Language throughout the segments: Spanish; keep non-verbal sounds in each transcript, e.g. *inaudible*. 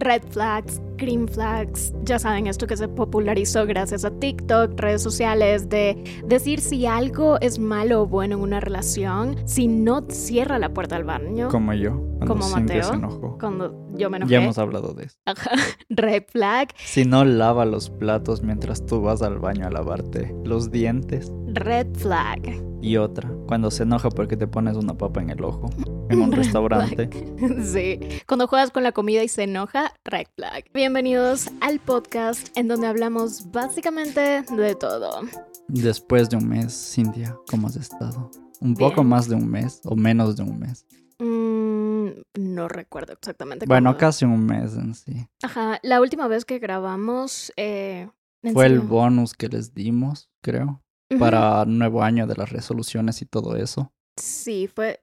red flags, green flags, ya saben, esto que se popularizó gracias a TikTok, redes sociales, de decir si algo es malo o bueno en una relación, si no cierra la puerta al baño. Como yo, cuando Como Mateo. se enojó. Cuando yo me enojé. Ya hemos hablado de eso. *laughs* Ajá. Red flag, Si no lava los platos mientras tú vas al baño a lavarte los dientes. red flag. Y otra, cuando se enoja porque te pones una papa en el ojo en un *laughs* Red restaurante. *laughs* Sí, cuando juegas con la comida y se enoja, red flag. Bienvenidos al podcast en donde hablamos básicamente de todo. Después de un mes, Cintia, ¿cómo has estado? Un Bien. poco más de un mes o menos de un mes. Mm, no recuerdo exactamente. Bueno, cómo- casi un mes en sí. Ajá, la última vez que grabamos... Eh, ¿en Fue el bonus que les dimos, creo, para nuevo año de las resoluciones y todo eso. Sí, fue...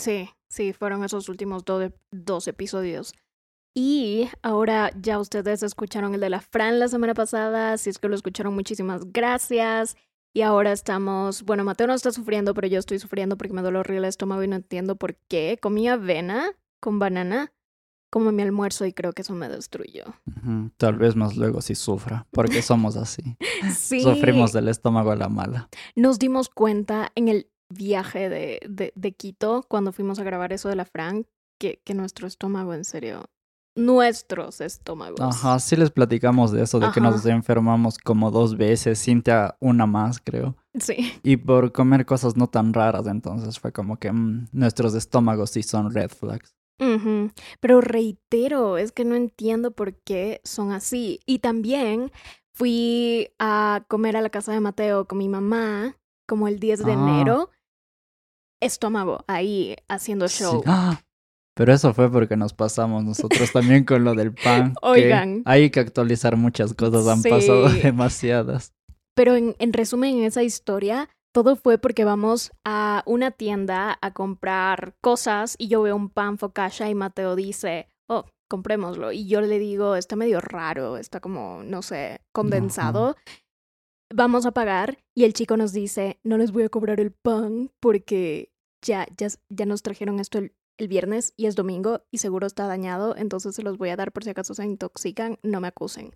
Sí, sí, fueron esos últimos do- dos episodios. Y ahora ya ustedes escucharon el de la Fran la semana pasada. Si es que lo escucharon, muchísimas gracias. Y ahora estamos, bueno, Mateo no está sufriendo, pero yo estoy sufriendo porque me duele horrible el estómago y no entiendo por qué. Comí avena con banana como mi almuerzo y creo que eso me destruyó. Tal vez más luego si sufra, porque somos así. *laughs* Sí. Sufrimos del estómago a la mala. Nos dimos cuenta en el viaje de, de, de Quito, cuando fuimos a grabar eso de la Fran, que, que nuestro estómago, en serio, nuestros estómagos. Ajá, sí les platicamos de eso, de que nos enfermamos como dos veces, Cintia una más, creo. Sí. Y por comer cosas no tan raras, entonces fue como que mm, nuestros estómagos sí son red flags. Ujú. Pero reitero, es que no entiendo por qué son así. Y también fui a comer a la casa de Mateo con mi mamá, como el 10 de Ah. enero. Estómago ahí haciendo Sí. show. ¡Ah! Pero eso fue porque nos pasamos nosotros también con lo del pan. *laughs* que Oigan. Hay que actualizar muchas cosas, han Sí. pasado *laughs* demasiadas. Pero en, en resumen, en esa historia, todo fue porque vamos a una tienda a comprar cosas y yo veo un pan focaccia y Mateo dice, oh, comprémoslo. Y yo le digo, está medio raro, está como, no sé, condensado. Vamos a pagar y el chico nos dice, no les voy a cobrar el pan porque ya, ya, ya nos trajeron esto el, el viernes y es domingo y seguro está dañado, entonces se los voy a dar por si acaso se intoxican, no me acusen.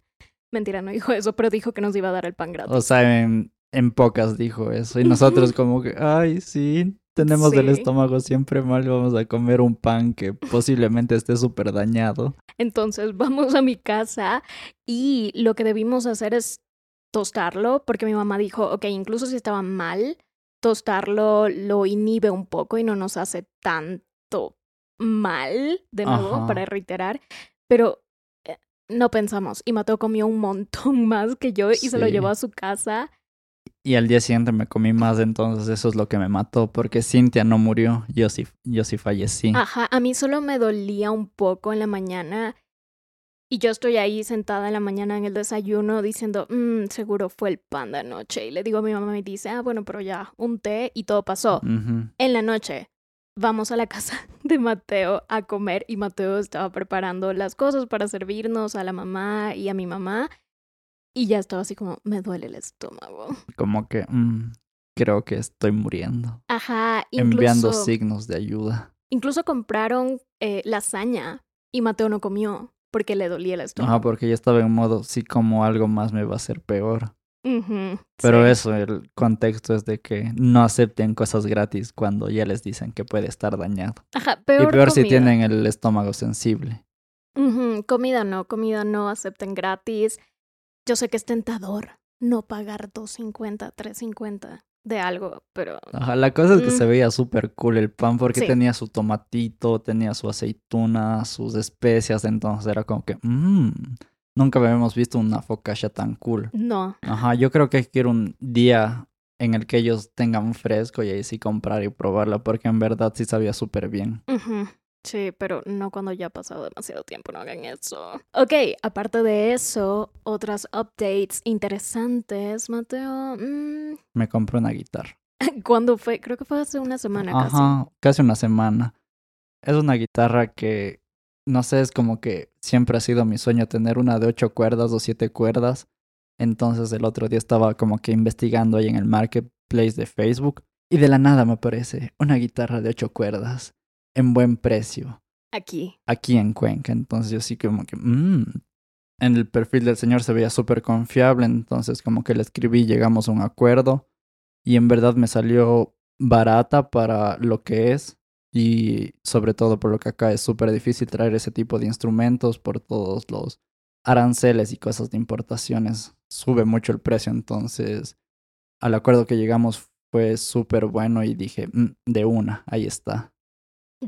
Mentira, no dijo eso, pero dijo que nos iba a dar el pan gratis. O sea, en, en pocas dijo eso. Y nosotros como que, ay, sí, tenemos el Sí. estómago siempre mal, vamos a comer un pan que posiblemente esté súper dañado. Entonces vamos a mi casa y lo que debimos hacer es tostarlo, porque mi mamá dijo, ok, incluso si estaba mal, tostarlo lo inhibe un poco y no nos hace mal, de nuevo, Ajá. para reiterar, pero eh, no pensamos. Y Mateo comió un montón *laughs* más que yo y se lo llevó a su casa. Y al día siguiente me comí más, entonces eso es lo que me mató, porque Cintia no murió, yo sí, yo sí fallecí. Ajá, a mí solo me dolía un poco en la mañana y yo estoy ahí sentada en la mañana en el desayuno diciendo, "Mm, seguro fue el pan de anoche. Y le digo a mi mamá y dice, ah, bueno, pero ya, un té y todo pasó. En la noche vamos a la casa *laughs* de Mateo a comer y Mateo estaba preparando las cosas para servirnos a la mamá y a mi mamá y ya estaba así como, me duele el estómago. Como que mm, creo que estoy muriendo. Ajá, Enviando incluso, signos de ayuda. incluso compraron eh, lasaña y Mateo no comió porque le dolía el estómago. Ajá, porque yo estaba en modo, sí como algo más me va a hacer peor. Pero sí. eso, el contexto es de que no acepten cosas gratis cuando ya les dicen que puede estar dañado. Ajá, peor, y peor si tienen el estómago sensible. Comida no, comida no acepten gratis. Yo sé que es tentador no pagar 2.50, 3.50 de algo, pero Ajá, la cosa es que Mm. se veía súper cool el pan porque Sí. tenía su tomatito, tenía su aceituna, sus especias, entonces era como que, mmm, nunca habíamos visto una focaccia tan cool. no. Ajá, yo creo que hay que ir un día en el que ellos tengan fresco y ahí sí comprar y probarla porque en verdad sí sabía súper bien. Ujú, Sí, pero no cuando ya ha pasado demasiado tiempo, no hagan eso. Ok, aparte de eso, otras updates interesantes, Mateo. mm, Me compré una guitarra. *laughs* ¿Cuándo fue? Creo que fue hace una semana casi. Ajá, casi una semana. Es una guitarra que, no sé, es como que siempre ha sido mi sueño tener una de ocho cuerdas o siete cuerdas. Entonces el otro día estaba como que investigando ahí en el marketplace de Facebook y de la nada me aparece una guitarra de ocho cuerdas en buen precio. Aquí. aquí en Cuenca. Entonces yo sí como que, mm. en el perfil del señor se veía súper confiable, entonces como que le escribí, llegamos a un acuerdo y en verdad me salió barata para lo que es y sobre todo por lo que acá es súper difícil traer ese tipo de instrumentos por todos los aranceles y cosas de importaciones. Sube mucho el precio, entonces al acuerdo que llegamos fue súper bueno y dije, "Mm, de una, ahí está.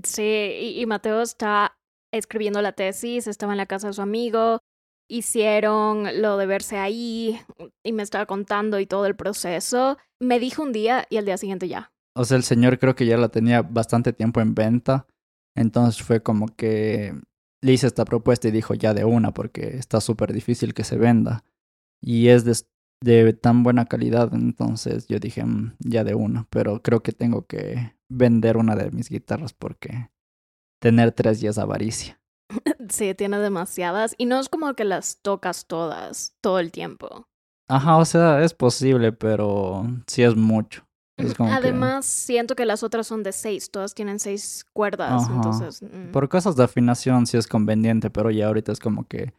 Sí, y, Mateo está escribiendo la tesis, estaba en la casa de su amigo, hicieron lo de verse ahí y me estaba contando y todo el proceso. Me dijo un día y al día siguiente ya. O sea, el señor creo que ya la tenía bastante tiempo en venta. Entonces fue como que le hice esta propuesta y dijo ya de una porque está súper difícil que se venda. Y es de, de tan buena calidad. Entonces yo dije "Mm, ya de una. Pero creo que tengo que vender una de mis guitarras porque tener tres ya es avaricia. *laughs* Sí, tiene demasiadas y no es como que las tocas todas todo el tiempo. Ajá, o sea, es posible, pero sí es mucho. Es como que- Además, siento que las otras son de seis, todas tienen seis cuerdas, Ajá. entonces... mm. Por cosas de afinación sí es conveniente, pero ya ahorita es como que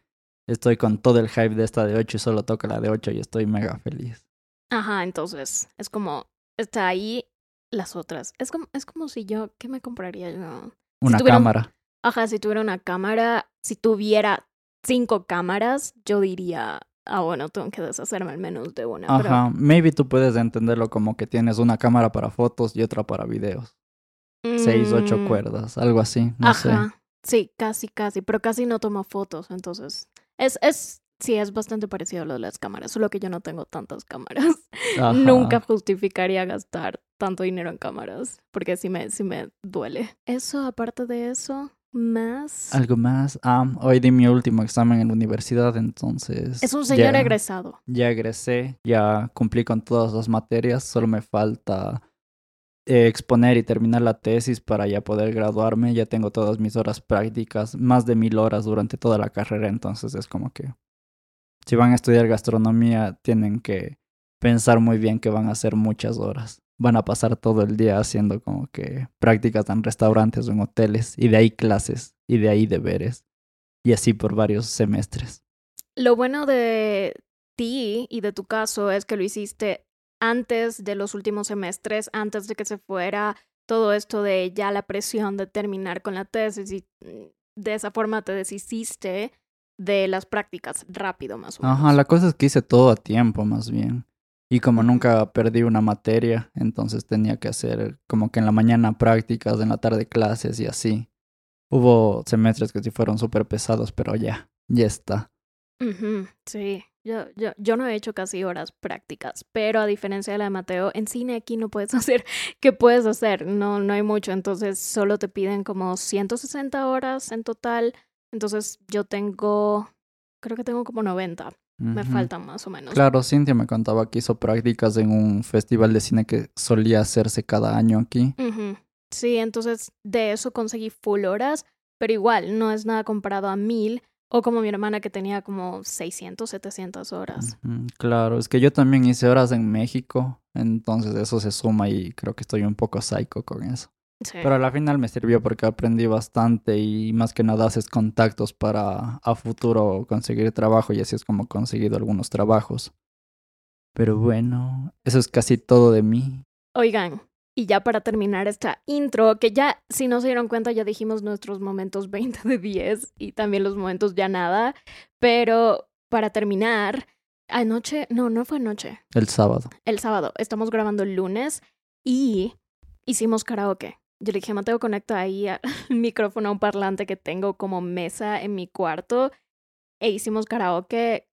estoy con todo el hype de esta de 8 y solo toco la de 8 y estoy mega feliz. Ajá, entonces es como, está ahí las otras. Es como, es como si yo, ¿qué me compraría yo? Una tuviera cámara. Ajá, si tuviera una cámara, si tuviera cinco cámaras, yo diría, ah, bueno, tengo que deshacerme al menos de una. pero- Ajá, maybe tú puedes entenderlo como que tienes una cámara para fotos y otra para videos. Seis, ocho Mm, cuerdas, algo así, no sé. Ajá, sí, casi, casi, pero casi no tomo fotos, entonces es, es, sí, es bastante parecido a lo de las cámaras, solo que yo no tengo tantas cámaras. *laughs* Ajá. Nunca justificaría gastar tanto dinero en cámaras, porque sí me, sí me duele. Eso, aparte de eso, más... Algo más. Ah, hoy di mi último examen en la universidad, entonces. Es un señor ya- egresado. Ya egresé, ya cumplí con todas las materias, solo me falta eh, exponer y terminar la tesis para ya poder graduarme. Ya tengo todas mis horas prácticas, más de mil horas durante toda la carrera, entonces es como que si van a estudiar gastronomía tienen que pensar muy bien que van a hacer muchas horas. Van a pasar todo el día haciendo como que prácticas en restaurantes o en hoteles y de ahí clases y de ahí deberes y así por varios semestres. Lo bueno de ti y de tu caso es que lo hiciste antes de los últimos semestres, antes de que se fuera todo esto de ya la presión de terminar con la tesis y mm, de esa forma te deshiciste de las prácticas rápido más o menos. Ajá, la cosa es que hice todo a tiempo más bien. Y como nunca perdí una materia, entonces tenía que hacer como que en la mañana prácticas, en la tarde clases y así. Hubo semestres que sí fueron súper pesados, pero ya, ya está. Sí, yo, yo, yo no he hecho casi horas prácticas, pero a diferencia de la de Mateo, en cine aquí no puedes *laughs* hacer, ¿qué puedes hacer? No, no hay mucho, entonces solo te piden como 160 horas en total, entonces yo tengo, creo que tengo como 90, me faltan más o menos. Claro, Cintia me contaba que hizo prácticas en un festival de cine que solía hacerse cada año aquí. Sí, entonces de eso conseguí full horas, pero igual no es nada comparado a mil o como mi hermana que tenía como 600, 700 horas. Claro, es que yo también hice horas en México, entonces eso se suma y creo que estoy un poco psycho con eso. Sí. Pero a la final me sirvió porque aprendí bastante y más que nada haces contactos para a futuro conseguir trabajo y así es como he conseguido algunos trabajos. Pero bueno, eso es casi todo de mí. Oigan, y ya para terminar esta intro, que ya, si no se dieron cuenta, ya dijimos nuestros momentos 20 de 10 y también los momentos ya nada, pero para terminar, anoche, no, no fue anoche, El sábado. el sábado, estamos grabando el lunes y hicimos karaoke. Yo le dije, Mateo, conecta ahí al *laughs* micrófono a un parlante que tengo como mesa en mi cuarto e hicimos karaoke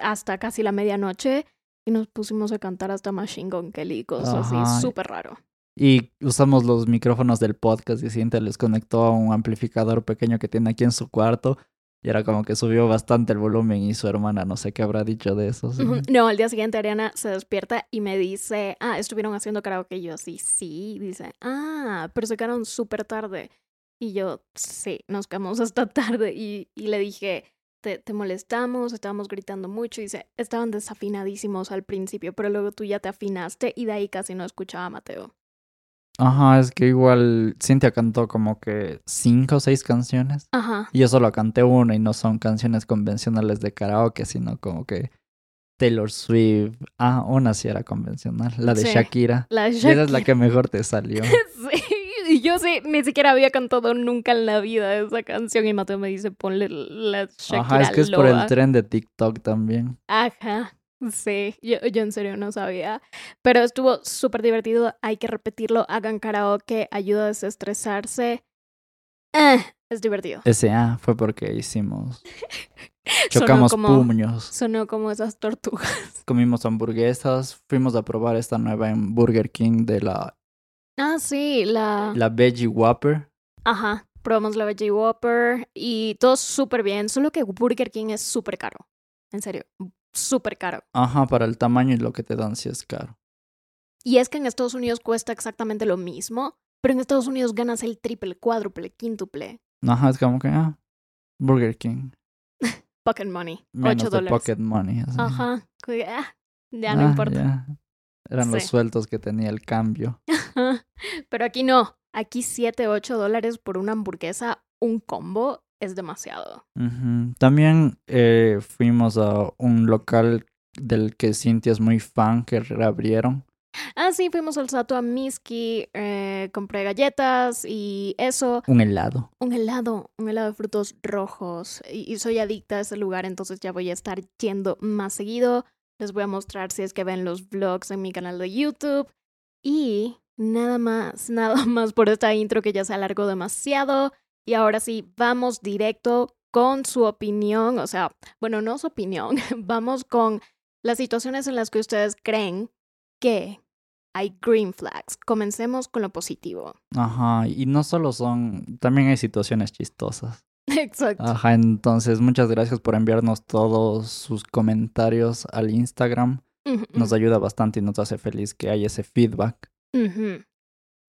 hasta casi la medianoche y nos pusimos a cantar hasta Machine Gun Kelly cosas Ajá. así, súper raro. Y usamos los micrófonos del podcast y Cintia les conectó a un amplificador pequeño que tiene aquí en su cuarto. Y era como que subió bastante el volumen y su hermana no sé qué habrá dicho de eso. No, al día siguiente Ariana se despierta y me dice, ah, estuvieron haciendo karaoke. Y yo, sí, sí. Dice, ah, pero se quedaron súper tarde. Y yo, sí, nos quedamos hasta tarde. Y, y le dije, te, te molestamos, estábamos gritando mucho. Y dice, estaban desafinadísimos al principio, pero luego tú ya te afinaste y de ahí casi no escuchaba a Mateo. Ajá, es que igual Cintia cantó como que cinco o seis canciones. Ajá. Y yo solo canté una y no son canciones convencionales de karaoke, sino como que Taylor Swift. Ah, una sí era convencional, la de Sí. Shakira. La Y esa es la Shakira. que mejor te salió. *laughs* Sí, y yo sí, ni siquiera había cantado nunca en la vida esa canción y Mateo me dice, ponle la Shakira Ajá, es que es por el Loa". tren de TikTok también. Ajá, sí, yo, yo en serio no sabía. Pero estuvo súper divertido, hay que repetirlo, hagan karaoke, ayuda a desestresarse. Eh, es divertido. Ese A fue porque hicimos. *laughs* Sonó Chocamos como- puños. Sonó como esas tortugas. *laughs* Comimos hamburguesas. Fuimos a probar esta nueva en Burger King de la, Ah, sí, la... la Veggie Whopper. Ajá, probamos la Veggie Whopper y todo súper bien, solo que Burger King es súper caro. En serio, súper caro. Ajá, para el tamaño y lo que te dan si es caro. Y es que en Estados Unidos cuesta exactamente lo mismo, pero en Estados Unidos ganas el triple, cuádruple, quíntuple. Ajá, es como que, ah, Burger King. *laughs* Pocket money, Menos 8 de dólares. pocket money. así. Ajá, ah, ya no Ah, importa. ya. Eran los Sí. sueltos que tenía el cambio. *laughs* Pero aquí no, aquí 7, 8 dólares por una hamburguesa, un combo, es demasiado. Ujú. También eh, fuimos a un local del que Cintia es muy fan que reabrieron. Ah, sí, fuimos al Sato a Miski, eh, compré galletas y eso. Un helado. Un helado, un helado de frutos rojos. Y, y soy adicta a ese lugar, entonces ya voy a estar yendo más seguido. Les voy a mostrar si es que ven los vlogs en mi canal de YouTube. Y nada más, *laughs* nada más por esta intro que ya se alargó demasiado. Y ahora sí, vamos directo con su opinión. O sea, bueno, no su opinión. *laughs* Vamos con las situaciones en las que ustedes creen que hay green flags. Comencemos con lo positivo. Ajá, y no solo son, también hay situaciones chistosas. *laughs* Exacto. Ajá, entonces muchas gracias por enviarnos todos sus comentarios al Instagram. Nos ayuda bastante y nos hace feliz que haya ese feedback.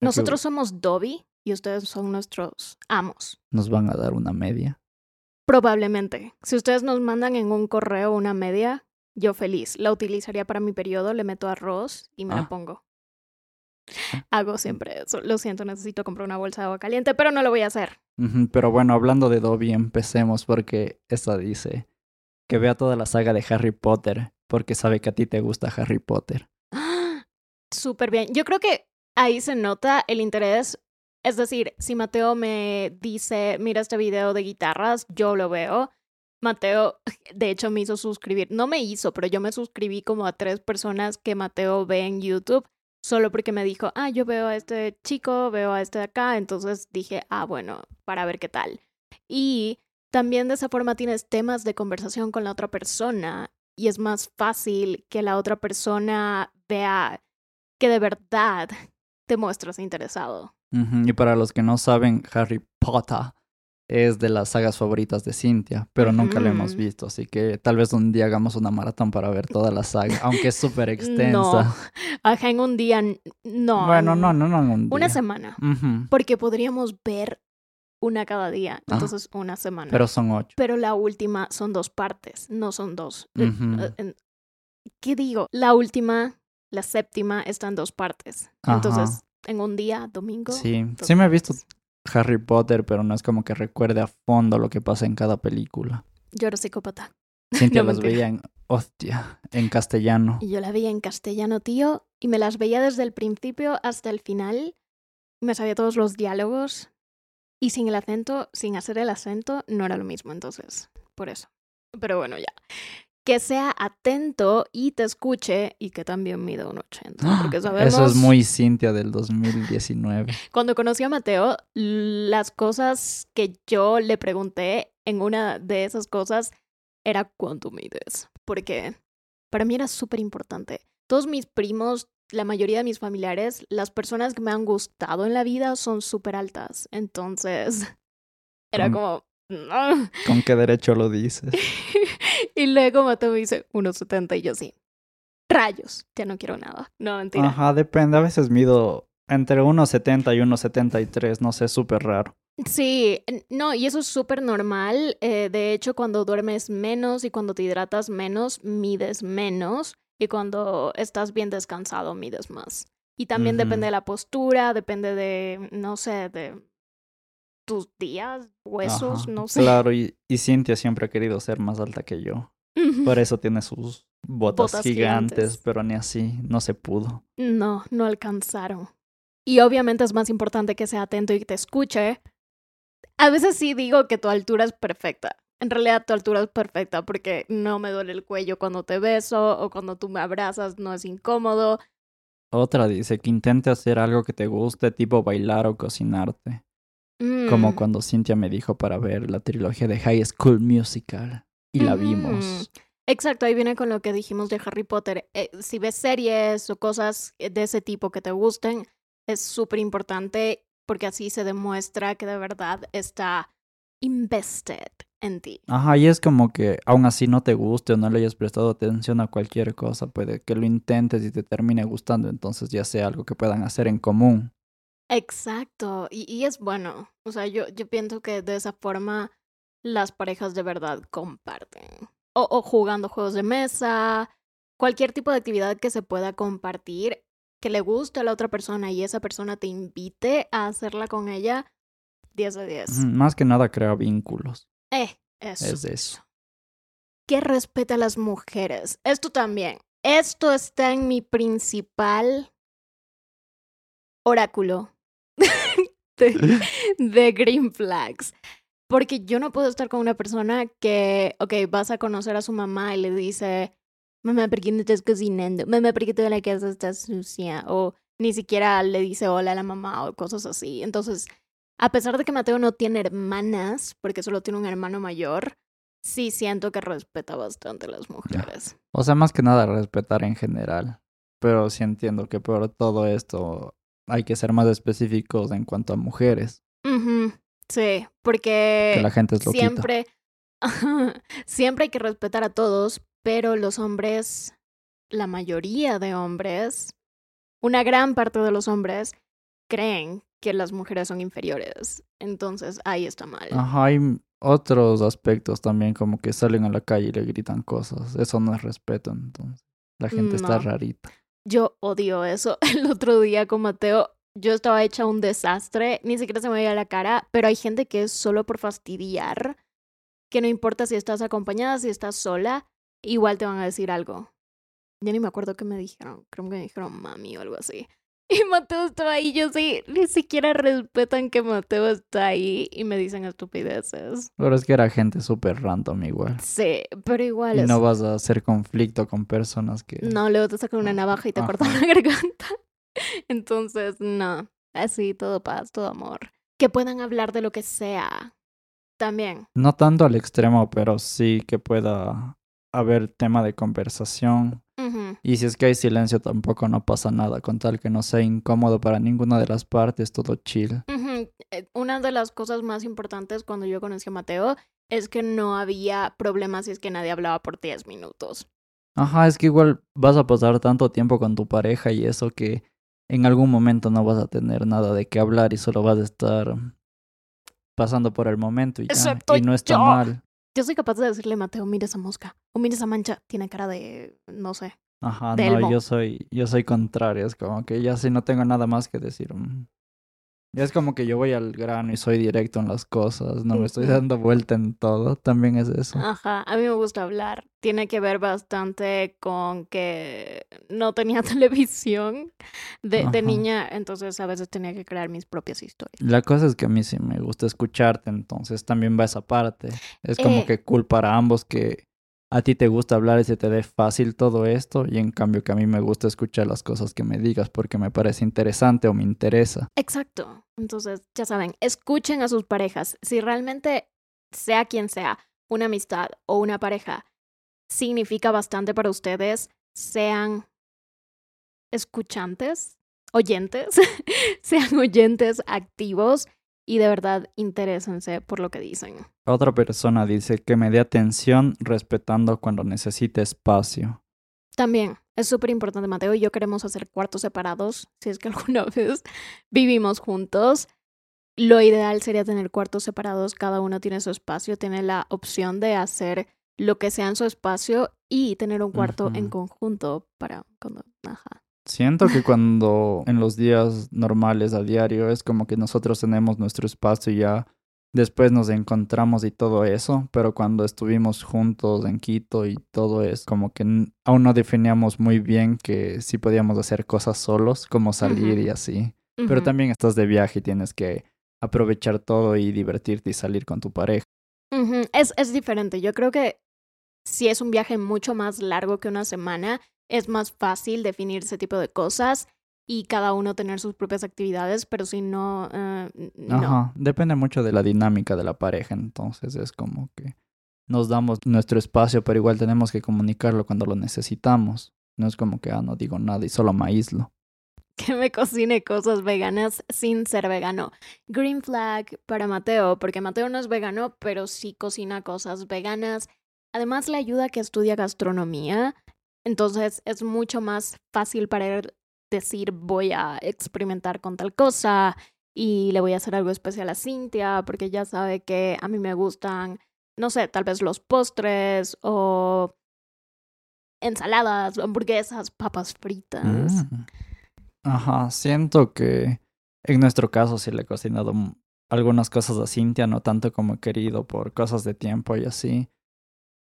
Nosotros somos Dobby y ustedes son nuestros amos. Nos van a dar una media. Probablemente. Si ustedes nos mandan en un correo una media, yo feliz. La utilizaría para mi periodo, le meto arroz y me Ah. la pongo. Hago siempre eso. Lo siento, necesito comprar una bolsa de agua caliente, pero no lo voy a hacer. Pero bueno, hablando de Dobby, empecemos porque esta dice que vea toda la saga de Harry Potter porque sabe que a ti te gusta Harry Potter. *gasps* Súper bien. Yo creo que ahí se nota el interés. Es decir, si Mateo me dice, mira este video de guitarras, yo lo veo. Mateo, *laughs* de hecho, me hizo suscribir. No me hizo, pero yo me suscribí como a tres personas que Mateo ve en YouTube, solo porque me dijo, ah, yo veo a este chico, veo a este de acá. Entonces dije, ah, bueno, para ver qué tal. Y también de esa forma tienes temas de conversación con la otra persona y es más fácil que la otra persona vea que de verdad te muestras interesado. Y para los que no saben, Harry Potter es de las sagas favoritas de Cintia, pero nunca lo hemos visto, así que tal vez un día hagamos una maratón para ver toda la saga, aunque es súper *laughs* No, extensa. ajá, en un día, no. bueno, no, no, no en un Una día. semana, Ujú, porque podríamos ver una cada día, Ah, entonces una semana. Pero son ocho. Pero la última son dos partes, no son dos. Eh, eh, ¿Qué digo? La última, la séptima, está en dos partes. Ajá. En un día, domingo. Sí, sí me he visto Harry Potter, pero no es como que recuerde a fondo lo que pasa en cada película. Yo era psicópata. *laughs* Cintia No, las veía en, hostia, en castellano. Y yo la veía en castellano, tío, y me las veía desde el principio hasta el final. Me sabía todos los diálogos. Y sin el acento, sin hacer el acento, no era lo mismo, entonces, por eso. Pero bueno, ya. Que sea atento y te escuche y que también mida un 80. Porque sabemos... Eso es muy Cintia del 2019. Cuando conocí a Mateo, las cosas que yo le pregunté en una de esas cosas era cuánto mides. Porque para mí era súper importante. Todos mis primos, la mayoría de mis familiares, las personas que me han gustado en la vida son súper altas. Entonces, era Mm. como... "No". ¿Con qué derecho lo dices? *laughs* y luego Mateo me dice 1,70 y yo sí. Rayos, ya no quiero nada. No, mentira. Ajá, depende. A veces mido entre 1,70 y 1,73. No sé, súper raro. Sí, no, y eso es súper normal. eh, de hecho, cuando duermes menos y cuando te hidratas menos, mides menos. Y cuando estás bien descansado, mides más. Y también depende de la postura, depende de, no sé, de tus días, huesos, Ajá, no sé. Claro, y, y Cintia siempre ha querido ser más alta que yo. Por eso tiene sus botas, Botas gigantes, gigantes. pero ni así, no se pudo. No, no alcanzaron. Y obviamente es más importante que sea atento y que te escuche. A veces sí digo que tu altura es perfecta. En realidad tu altura es perfecta porque no me duele el cuello cuando te beso o cuando tú me abrazas, no es incómodo. Otra dice que intente hacer algo que te guste, tipo bailar o cocinarte. Como Mm, cuando Cintia me dijo para ver la trilogía de High School Musical. Y la vimos. Exacto, ahí viene con lo que dijimos de Harry Potter. Eh, si ves series o cosas de ese tipo que te gusten, es súper importante porque así se demuestra que de verdad está invested en ti. Ajá, y es como que aún así no te guste o no le hayas prestado atención a cualquier cosa, puede que lo intentes y te termine gustando, entonces ya sea algo que puedan hacer en común. Exacto, y, y es bueno. O sea, yo, yo pienso que de esa forma las parejas de verdad comparten. O, o jugando juegos de mesa, cualquier tipo de actividad que se pueda compartir, que le guste a la otra persona y esa persona te invite a hacerla con ella, 10 de 10. Ujú, Más que nada crea vínculos, Eh, eso. es eso. Que respeta a las mujeres. Esto también. Esto está en mi principal oráculo de, *laughs* de Green Flags. Porque yo no puedo estar con una persona que, ok, vas a conocer a su mamá y le dice, mamá, ¿por qué no estás cocinando? Mamá, ¿por qué toda la casa está sucia? O ni siquiera le dice hola a la mamá o cosas así. Entonces, a pesar de que Mateo no tiene hermanas, porque solo tiene un hermano mayor, sí siento que respeta bastante a las mujeres. O sea, más que nada respetar en general, pero sí entiendo que por todo esto hay que ser más específicos en cuanto a mujeres, Sí, porque que la gente es loquita. siempre, *laughs* siempre hay que respetar a todos, pero los hombres, la mayoría de hombres, una gran parte de los hombres creen que las mujeres son inferiores. Entonces ahí está mal. Ajá, hay otros aspectos también, como que salen a la calle y le gritan cosas. Eso no es respeto, entonces. La gente está rarita. Yo odio eso. *laughs* El otro día con Mateo, yo estaba hecha un desastre, ni siquiera se me veía la cara, pero hay gente que es solo por fastidiar, que no importa si estás acompañada, si estás sola, igual te van a decir algo. Ya ni me acuerdo qué me dijeron, creo que me dijeron mami o algo así. Y Mateo estaba ahí, yo sí, ni siquiera respetan que Mateo está ahí y me dicen estupideces. Pero es que era gente súper random igual. Sí, pero igual Y es... no vas a hacer conflicto con personas que... No, luego te sacan una navaja y te Ajá. cortan la garganta. *laughs* Entonces, no. Así, todo paz, todo amor. Que puedan hablar de lo que sea. También. No tanto al extremo, pero sí que pueda haber tema de conversación. Y si es que hay silencio, tampoco no pasa nada. Con tal que no sea incómodo para ninguna de las partes, todo chill. Eh, Una de las cosas más importantes cuando yo conocí a Mateo es que no había problemas si es que nadie hablaba por 10 minutos. Ajá, es que igual vas a pasar tanto tiempo con tu pareja y eso que en algún momento no vas a tener nada de qué hablar y solo vas a estar pasando por el momento y ya. Excepto y no está yo. mal. Yo soy capaz de decirle, Mateo, mira esa mosca. O mira esa mancha. Tiene cara de, no sé. Ajá, de no, elmo. yo soy, yo soy contrario, es como que ya si no tengo nada más que decir. Ya es como que yo voy al grano y soy directo en las cosas, no me estoy dando vuelta en todo, también es eso. Ajá, a mí me gusta hablar. Tiene que ver bastante con que no tenía *laughs* televisión de, niña, entonces a veces tenía que crear mis propias historias. La cosa es que a mí sí me gusta escucharte, entonces también va esa parte. Es como Eh. que cool para ambos que a ti te gusta hablar y se te dé fácil todo esto, y en cambio que a mí me gusta escuchar las cosas que me digas porque me parece interesante o me interesa. Exacto. Entonces, ya saben, escuchen a sus parejas. Si realmente, sea quien sea, una amistad o una pareja significa bastante para ustedes, sean escuchantes, oyentes, *laughs* sean oyentes activos y de verdad interésense por lo que dicen. Otra persona dice que me dé atención respetando cuando necesite espacio. También es súper importante, Mateo y yo queremos hacer cuartos separados, si es que *laughs* alguna vez vivimos juntos. Lo ideal sería tener cuartos separados, cada uno tiene su espacio, tiene la opción de hacer lo que sea en su espacio y tener un cuarto en conjunto para cuando, ajá. Siento que cuando en los días normales a diario es como que nosotros tenemos nuestro espacio y ya después nos encontramos y todo eso, pero cuando estuvimos juntos en Quito y todo es como que aún no definíamos muy bien que sí podíamos hacer cosas solos, como salir y así. Pero también estás de viaje y tienes que aprovechar todo y divertirte y salir con tu pareja. es, es diferente. Yo creo que si es un viaje mucho más largo que una semana, es más fácil definir ese tipo de cosas y cada uno tener sus propias actividades, pero si no, eh, no. Ajá, depende mucho de la dinámica de la pareja, entonces es como que nos damos nuestro espacio, pero igual tenemos que comunicarlo cuando lo necesitamos. No es como que, ah, no digo nada y solo me aíslo. *laughs* Que me cocine cosas veganas sin ser vegano. Green flag para Mateo, porque Mateo no es vegano, pero sí cocina cosas veganas. Además, le ayuda que estudia gastronomía. Entonces es mucho más fácil para él decir voy a experimentar con tal cosa y le voy a hacer algo especial a Cintia porque ya sabe que a mí me gustan, no sé, tal vez los postres o ensaladas, hamburguesas, papas fritas. Mm. Ajá, siento que en nuestro caso sí le he cocinado algunas cosas a Cintia, no tanto como he querido por cosas de tiempo y así.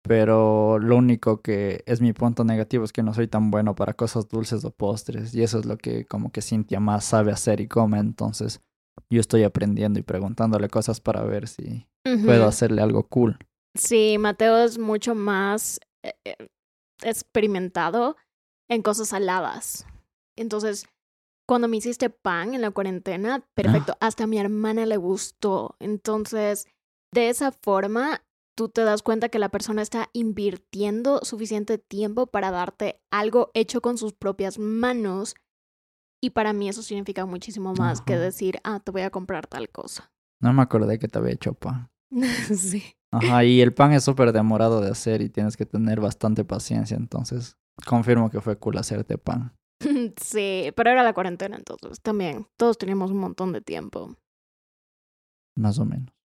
Pero lo único que es mi punto negativo es que no soy tan bueno para cosas dulces o postres. Y eso es lo que como que Cintia más sabe hacer y come. Entonces yo estoy aprendiendo y preguntándole cosas para ver si puedo hacerle algo cool. Sí, Mateo es mucho más eh, eh, experimentado en cosas saladas. Entonces, cuando me hiciste pan en la cuarentena, perfecto. Hasta a mi hermana le gustó. Entonces, de esa forma, tú te das cuenta que la persona está invirtiendo suficiente tiempo para darte algo hecho con sus propias manos. Y para mí eso significa muchísimo más que decir, ah, te voy a comprar tal cosa. No me acordé que te había hecho pan. *laughs* sí. Ajá, y el pan es súper demorado de hacer y tienes que tener bastante paciencia, entonces confirmo que fue cool hacerte pan. *laughs* sí, pero era la cuarentena, entonces también todos teníamos un montón de tiempo. Más o menos.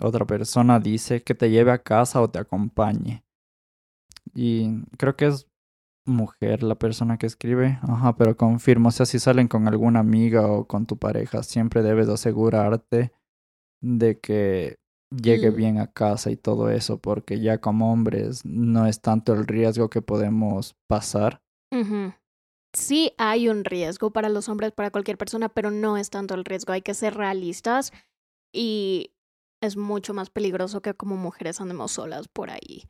Otra persona dice que te lleve a casa o te acompañe. Y creo que es mujer la persona que escribe. Ajá, pero confirmo, o sea, si salen con alguna amiga o con tu pareja, siempre debes asegurarte de que llegue mm. bien a casa y todo eso, porque ya como hombres no es tanto el riesgo que podemos pasar. Sí hay un riesgo para los hombres, para cualquier persona, pero no es tanto el riesgo. Hay que ser realistas y es mucho más peligroso que como mujeres andemos solas por ahí.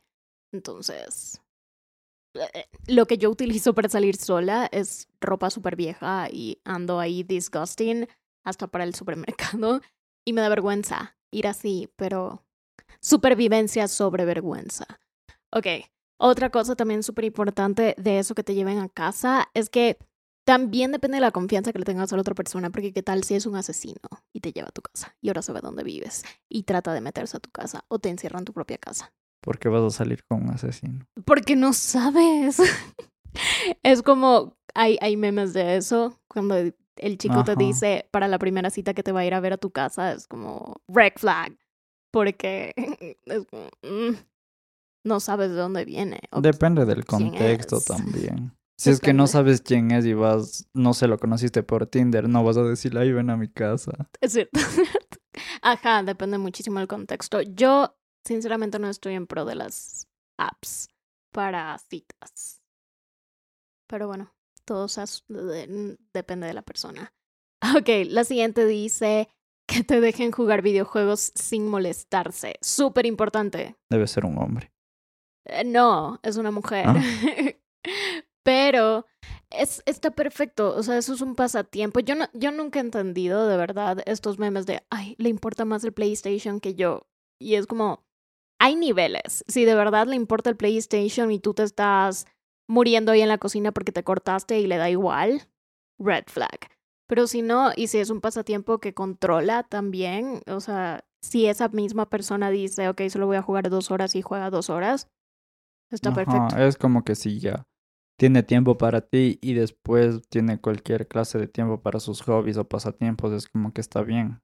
Entonces, eh, lo que yo utilizo para salir sola es ropa súper vieja y ando ahí disgusting hasta para el supermercado *laughs* y me da vergüenza ir así, pero supervivencia sobre vergüenza. Ok, otra cosa también súper importante de eso que te lleven a casa es que también depende de la confianza que le tengas a la otra persona, porque qué tal si es un asesino y te lleva a tu casa y ahora sabe dónde vives y trata de meterse a tu casa o te encierra en tu propia casa. ¿Por qué vas a salir con un asesino? Porque no sabes. *laughs* es como, hay, hay memes de eso, cuando el chico te dice para la primera cita que te va a ir a ver a tu casa, es como red flag, porque *laughs* es como, mm, no sabes de dónde viene. Depende del contexto también. Si es que no sabes quién es y vas, no sé, lo conociste por Tinder, no vas a decirle, ahí ven a mi casa. Es *laughs* cierto. Ajá, depende muchísimo del contexto. Yo, sinceramente, no estoy en pro de las apps para citas. Pero bueno, todo depende de la persona. *laughs* Ok, la siguiente dice que te dejen jugar videojuegos sin molestarse. Súper importante. Debe ser un hombre. Eh, no, es una mujer. Ah. *laughs* Pero es, está perfecto, o sea, eso es un pasatiempo. Yo, no, yo nunca he entendido de verdad estos memes de, ay, le importa más el PlayStation que yo. Y es como, hay niveles. Si de verdad le importa el PlayStation y tú te estás muriendo ahí en la cocina porque te cortaste y le da igual, red flag. Pero si no, y si es un pasatiempo que controla también, o sea, si esa misma persona dice, ok, solo voy a jugar dos horas y juega dos horas, está perfecto. Es como que sí, ya tiene tiempo para ti y después tiene cualquier clase de tiempo para sus hobbies o pasatiempos, es como que está bien.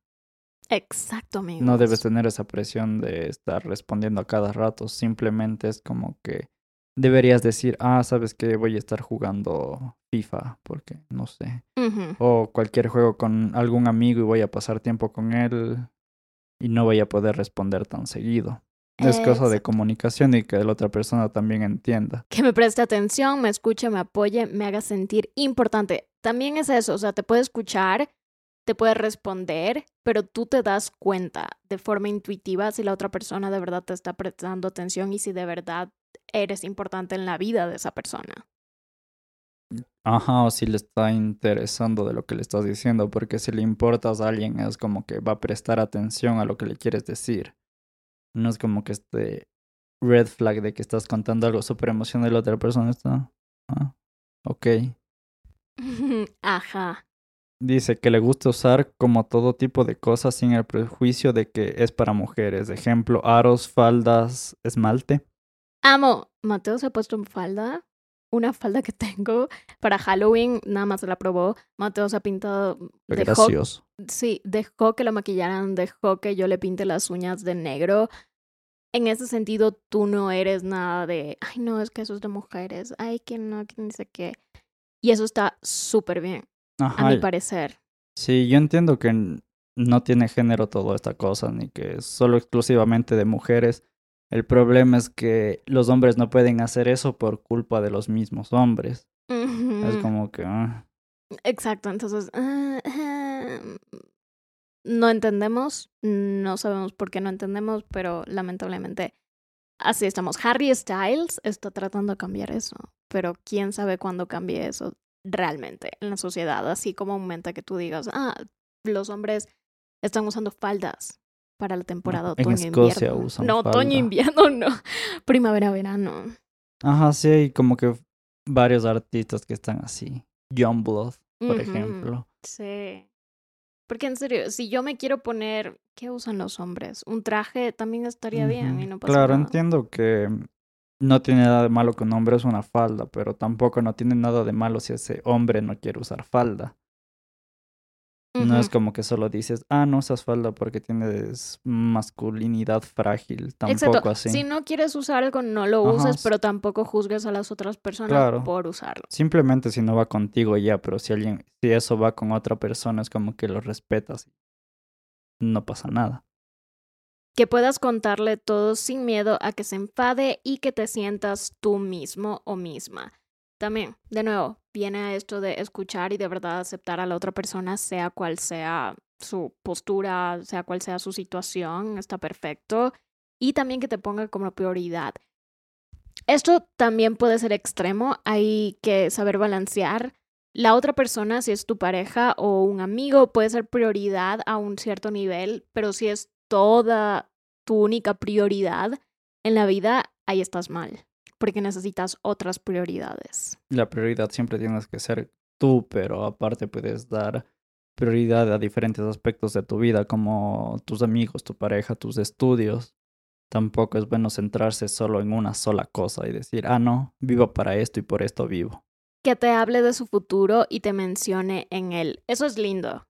Exacto, amigo. No debes tener esa presión de estar respondiendo a cada rato, simplemente es como que deberías decir, ah, sabes que voy a estar jugando FIFA, porque no sé. O cualquier juego con algún amigo y voy a pasar tiempo con él y no voy a poder responder tan seguido. Es cosa de comunicación y que la otra persona también entienda. que me preste atención, me escuche, me apoye, me haga sentir importante. También es eso, o sea, te puede escuchar, te puede responder, pero tú te das cuenta de forma intuitiva si la otra persona de verdad te está prestando atención y si de verdad eres importante en la vida de esa persona. Ajá, o si le está interesando de lo que le estás diciendo, porque si le importas a alguien es como que va a prestar atención a lo que le quieres decir. No es como que este red flag de que estás contando algo súper emocional y la otra persona está... Ah, ok. *laughs* Ajá. Dice que le gusta usar como todo tipo de cosas sin el prejuicio de que es para mujeres. Ejemplo, aros, faldas, esmalte. Amo. Mateo se ha puesto en falda. Una falda que *laughs* tengo para Halloween, nada más la probó. Mateo se ha pintado. Qué Dejó, gracioso. sí, dejó que lo maquillaran, dejó que yo le pinte las uñas de negro. En ese sentido, tú no eres nada de, ay, no, es que eso es de mujeres, ay, que no, que ni sé qué. Y eso está súper bien, a mi parecer. Sí, yo entiendo que no tiene género toda esta cosa, ni que es solo exclusivamente de mujeres. El problema es que los hombres no pueden hacer eso por culpa de los mismos hombres. Es como que... ah, Exacto, entonces, ah, ah, no entendemos, no sabemos por qué no entendemos, pero lamentablemente así estamos. Harry Styles está tratando de cambiar eso, pero quién sabe cuándo cambie eso realmente en la sociedad, así como momento que tú digas, ah, los hombres están usando faldas para la temporada en otoño-invierno. Escocia usan No, otoño-invierno *laughs* no, primavera-verano. Ajá, sí, hay como que varios artistas que están así. Youngblood, por ejemplo. Sí. Porque en serio, si yo me quiero poner, ¿qué usan los hombres? Un traje también estaría bien y no pasa Claro, nada. entiendo que no tiene nada de malo que un hombre use una falda, pero tampoco no tiene nada de malo si ese hombre no quiere usar falda. No es como que solo dices, ah, no usas falda porque tienes masculinidad frágil. Tampoco Exacto. así. Si no quieres usar algo, no lo Ajá, uses, pero tampoco juzgues a las otras personas Claro. por usarlo. Simplemente si no va contigo ya, pero si alguien, si eso va con otra persona, es como que lo respetas. No pasa nada. Que puedas contarle todo sin miedo a que se enfade y que te sientas tú mismo o misma. También, de nuevo, viene a esto de escuchar y de verdad aceptar a la otra persona, sea cual sea su postura, sea cual sea su situación, está perfecto. Y también que te ponga como prioridad. Esto también puede ser extremo, hay que saber balancear. La otra persona, si es tu pareja o un amigo, puede ser prioridad a un cierto nivel, pero si es toda tu única prioridad en la vida, ahí estás mal, porque necesitas otras prioridades. La prioridad siempre tienes que ser tú, pero aparte puedes dar prioridad a diferentes aspectos de tu vida, como tus amigos, tu pareja, tus estudios. Tampoco es bueno centrarse solo en una sola cosa y decir, ah, no, vivo para esto y por esto vivo. Que te hable de su futuro y te mencione en él. Eso es lindo.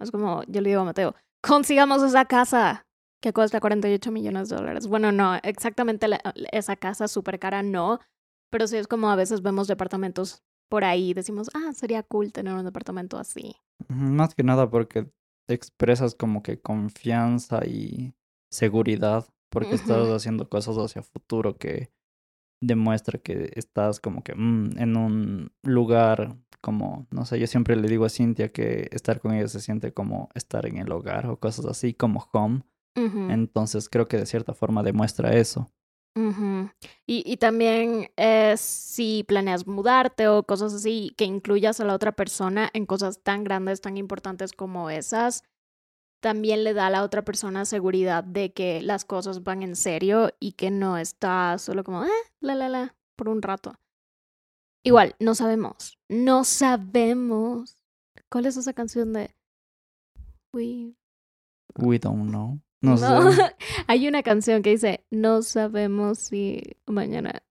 Es como, yo le digo a Mateo, consigamos esa casa que cuesta 48 millones de dólares. Bueno, no, exactamente la- esa casa súper cara no, pero sí es como a veces vemos departamentos por ahí y decimos, ah, sería cool tener un departamento así. Más que nada porque expresas como que confianza y seguridad, porque estás haciendo cosas hacia futuro que demuestra que estás como que mm, en un lugar como, no sé, yo siempre le digo a Cintia que estar con ella se siente como estar en el hogar o cosas así, como home. Entonces creo que de cierta forma demuestra eso. Y, y también eh, si planeas mudarte o cosas así, que incluyas a la otra persona en cosas tan grandes, tan importantes como esas, también le da a la otra persona seguridad de que las cosas van en serio y que no está solo como, eh, la, la, la, por un rato. Igual, no sabemos, no sabemos. ¿Cuál es esa canción de... We... We don't know. No, No, sé. *laughs* hay una canción que dice, no sabemos si mañana.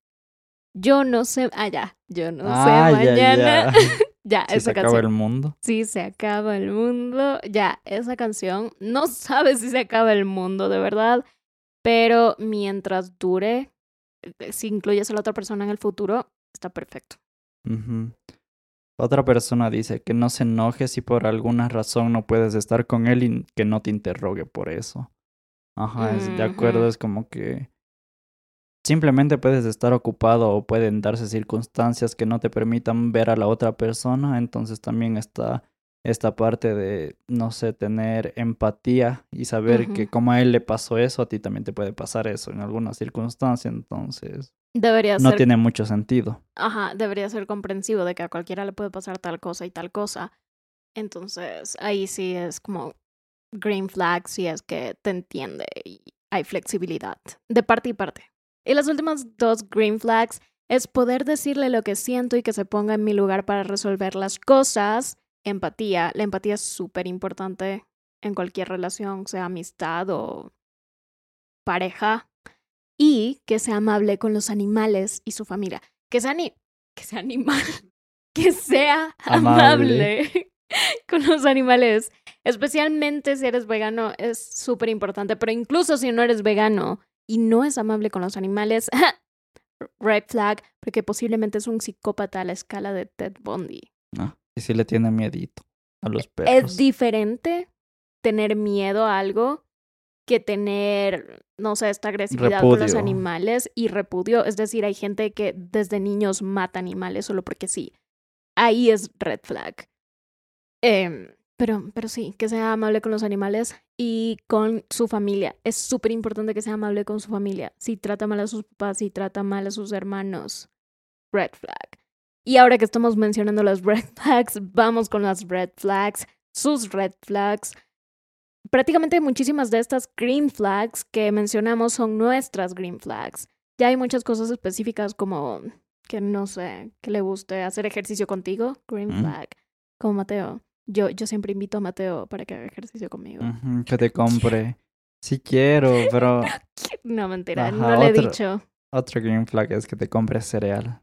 Yo no sé. Ah, ya. Yo no Ah, sé ya, mañana. ya. *laughs* Ya, Si se acaba el mundo. Sí, se acaba el mundo. Ya, esa canción. No *laughs* sabes si se acaba el mundo, de verdad. Pero mientras dure, eh, si incluyes a la otra persona en el futuro, está perfecto. Otra persona dice que no se enoje si por alguna razón no puedes estar con él y que no te interrogue por eso. Ajá, es- de acuerdo, es como que simplemente puedes estar ocupado o pueden darse circunstancias que no te permitan ver a la otra persona, entonces también está esta parte de, no sé, tener empatía y saber que como a él le pasó eso, a ti también te puede pasar eso en alguna circunstancia, entonces Debería no ser, tiene mucho sentido. ajá, debería ser comprensivo de que a cualquiera le puede pasar tal cosa y tal cosa. Entonces, ahí sí es como green flag si es que te entiende y hay flexibilidad de parte y parte. Y las últimas dos green flags es poder decirle lo que siento y que se ponga en mi lugar para resolver las cosas. Empatía. La empatía es súper importante en cualquier relación, sea amistad o pareja. Y que sea amable con los animales y su familia. Que sea, ni que sea animal. *laughs* Que sea Amable. amable *laughs* con los animales. Especialmente si eres vegano, es súper importante. Pero incluso si no eres vegano y no es amable con los animales, *laughs* red flag, porque posiblemente es un psicópata a la escala de Ted Bundy. Ah, y si le tiene miedito a los Es perros. diferente tener miedo a algo que tener, no sé, esta agresividad con los animales y repudio. Es decir, hay gente que desde niños mata animales solo porque sí. Ahí es red flag. Em, pero, pero sí, que sea amable con los animales y con su familia. Es súper importante que sea amable con su familia. Si trata mal a sus papás, si trata mal a sus hermanos, red flag. Y ahora que estamos mencionando las *laughs* red flags, vamos con las red flags, sus red flags. Prácticamente muchísimas de estas green flags que mencionamos son nuestras green flags. Ya hay muchas cosas específicas como que no sé, que le guste hacer ejercicio contigo, green Mm. flag, como Mateo. Yo, yo siempre invito a Mateo para que haga ejercicio conmigo. Que te *laughs* compre. Sí quiero, pero No, mentira, Ajá, no le he dicho. otro green flag es que te compres cereal.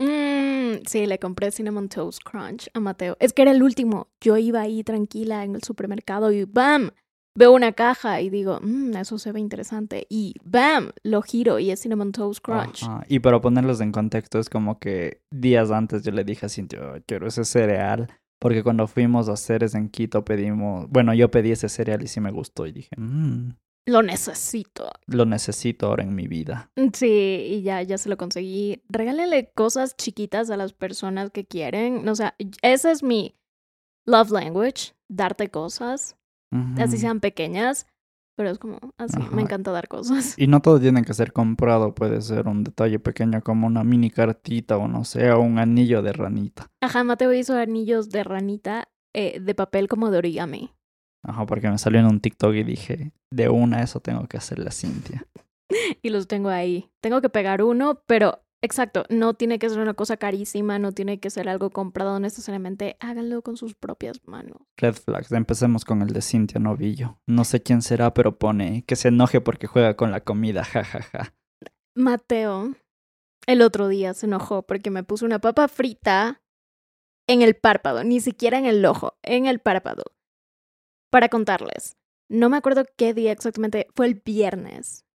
Mm, sí, le compré Cinnamon Toast Crunch a Mateo. Es que era el último. Yo iba ahí tranquila en el supermercado y ¡bam! Veo una caja y digo, mmm, eso se ve interesante. Y ¡bam! Lo giro y es Cinnamon Toast Crunch. Ajá, Y para ponerlos en contexto, es como que días antes yo le dije a Cintia, "Oh, quiero ese cereal. Porque cuando fuimos a Ceres en Quito pedimos, bueno, yo pedí ese cereal y sí me gustó y dije, "Mm, Lo necesito. lo necesito ahora en mi vida. Sí, y ya, ya se lo conseguí. Regálenle cosas chiquitas a las personas que quieren. O sea, ese es mi love language, darte cosas, así Ujú. sean pequeñas, pero es como así, Ajá. me encanta dar cosas. Y no todo tiene que ser comprado, puede ser un detalle pequeño como una mini cartita o no sé, o un anillo de ranita. Ajá, Mateo hizo anillos de ranita eh, de papel como de origami. Ajá, porque me salió en un TikTok y dije, de una eso tengo que hacerle a Cintia. *laughs* Y los tengo ahí. Tengo que pegar uno, pero exacto, no tiene que ser una cosa carísima, no tiene que ser algo comprado necesariamente. Háganlo con sus propias manos. Red flags, empecemos con el de Cintia Novillo. No sé quién será, pero pone que se enoje porque juega con la comida, jajaja. Mateo el otro día se enojó porque me puso una papa frita en el párpado, ni siquiera en el ojo, en el párpado. Para contarles, no me acuerdo qué día exactamente, fue el viernes.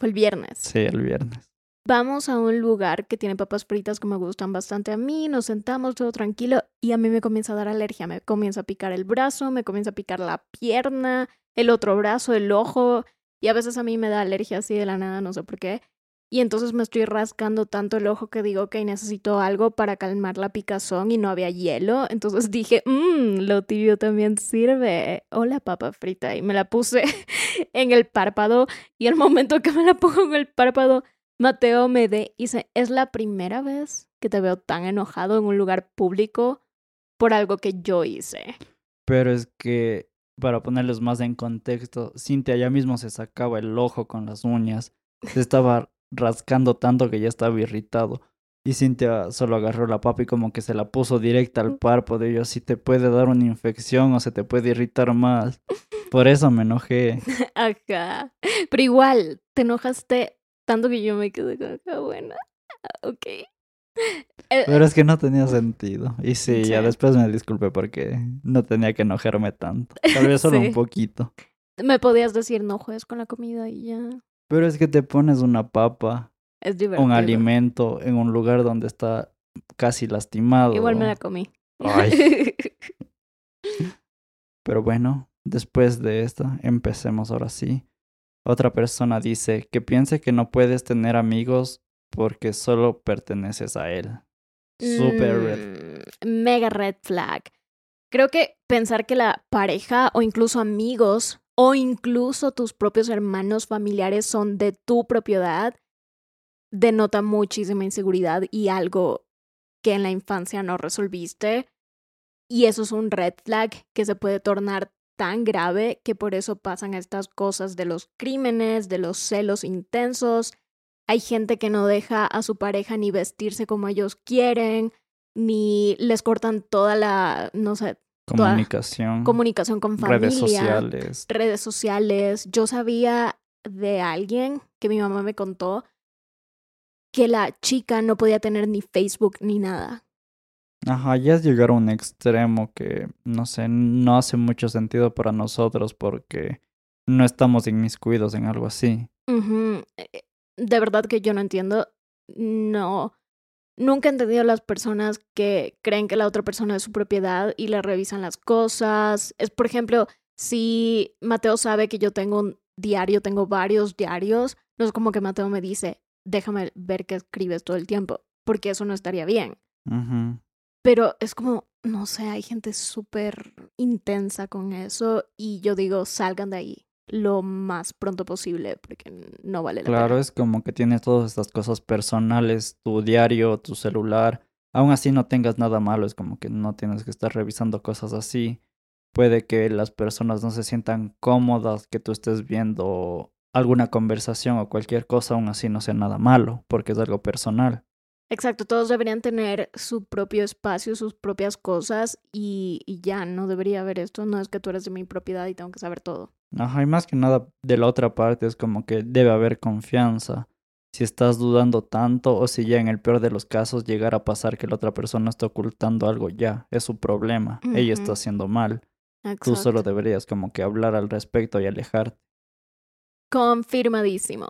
Fue el viernes. Sí, el viernes. Vamos a un lugar que tiene papas fritas que me gustan bastante a mí, nos sentamos todo tranquilo y a mí me comienza a dar alergia, me comienza a picar el brazo, me comienza a picar la pierna, el otro brazo, el ojo y a veces a mí me da alergia así de la nada, no sé por qué. Y entonces me estoy rascando tanto el ojo que digo que necesito algo para calmar la picazón y no había hielo. Entonces dije, mmm, lo tibio también sirve. Hola papa frita. Y me la puse *laughs* en el párpado y al momento que me la pongo en el párpado Mateo me dice, es la primera vez que te veo tan enojado en un lugar público por algo que yo hice. Pero es que, para ponerlos más en contexto, Cintia ya mismo se sacaba el ojo con las uñas. Se estaba rascando tanto que ya estaba irritado. Y Cintia solo agarró la papa y como que se la puso directa al párpado. Y yo, si te puede dar una infección o se te puede irritar más. Por eso me enojé. *laughs* Ajá. Pero igual, te enojaste tanto que yo me quedé como, "Ah, bueno, ok. *laughs* Eh, Pero es que no tenía sentido. Y sí, ya Sí. después me disculpé porque no tenía que enojarme tanto. Tal vez *laughs* solo Sí. un poquito. me podías decir, no juegues con la comida y ya. Pero es que te pones una papa Es divertido. un alimento en un lugar donde está casi lastimado. Igual me la comí. Ay. *laughs* Pero bueno, después de esto, empecemos ahora sí. Otra persona dice que piense que no puedes tener amigos porque solo perteneces a él. Super red. Mm, Mega red flag. Creo que pensar que la pareja o incluso amigos o incluso tus propios hermanos familiares son de tu propiedad denota muchísima inseguridad y algo que en la infancia no resolviste. Y eso es un red flag que se puede tornar tan grave que por eso pasan estas cosas de los crímenes, de los celos intensos. Hay gente que no deja a su pareja ni vestirse como ellos quieren, ni les cortan toda la, no sé, Comunicación. comunicación con familia, redes sociales. redes sociales. Yo sabía de alguien que mi mamá me contó que la chica no podía tener ni Facebook ni nada. Ajá, ya es llegar a un extremo que, no sé, no hace mucho sentido para nosotros porque no estamos inmiscuidos en algo así. Ujú. Eh, De verdad que yo no entiendo. No. Nunca he entendido a las personas que creen que la otra persona es su propiedad y le revisan las cosas. Es, por ejemplo, si Mateo sabe que yo tengo un diario, tengo varios diarios, no es como que Mateo me dice, déjame ver qué escribes todo el tiempo, porque eso no estaría bien. Pero es como, no sé, hay gente súper intensa con eso y yo digo, salgan de ahí lo más pronto posible porque no vale la Claro, pena. es como que tienes todas estas cosas personales, tu diario, tu celular. Aún así no tengas nada malo, es como que no tienes que estar revisando cosas así. Puede que las personas no se sientan cómodas que tú estés viendo alguna conversación o cualquier cosa, aún así no sea nada malo, porque es algo personal. Exacto, todos deberían tener su propio espacio, sus propias cosas y, y ya, no debería haber esto, no es que tú eres de mi propiedad y tengo que saber todo. Ajá, y más que nada de la otra parte es como que debe haber confianza. Si estás dudando tanto o si ya en el peor de los casos llegara a pasar que la otra persona está ocultando algo ya, es su problema. Ella está haciendo mal. Tú solo deberías como que hablar al respecto y alejarte. Confirmadísimo.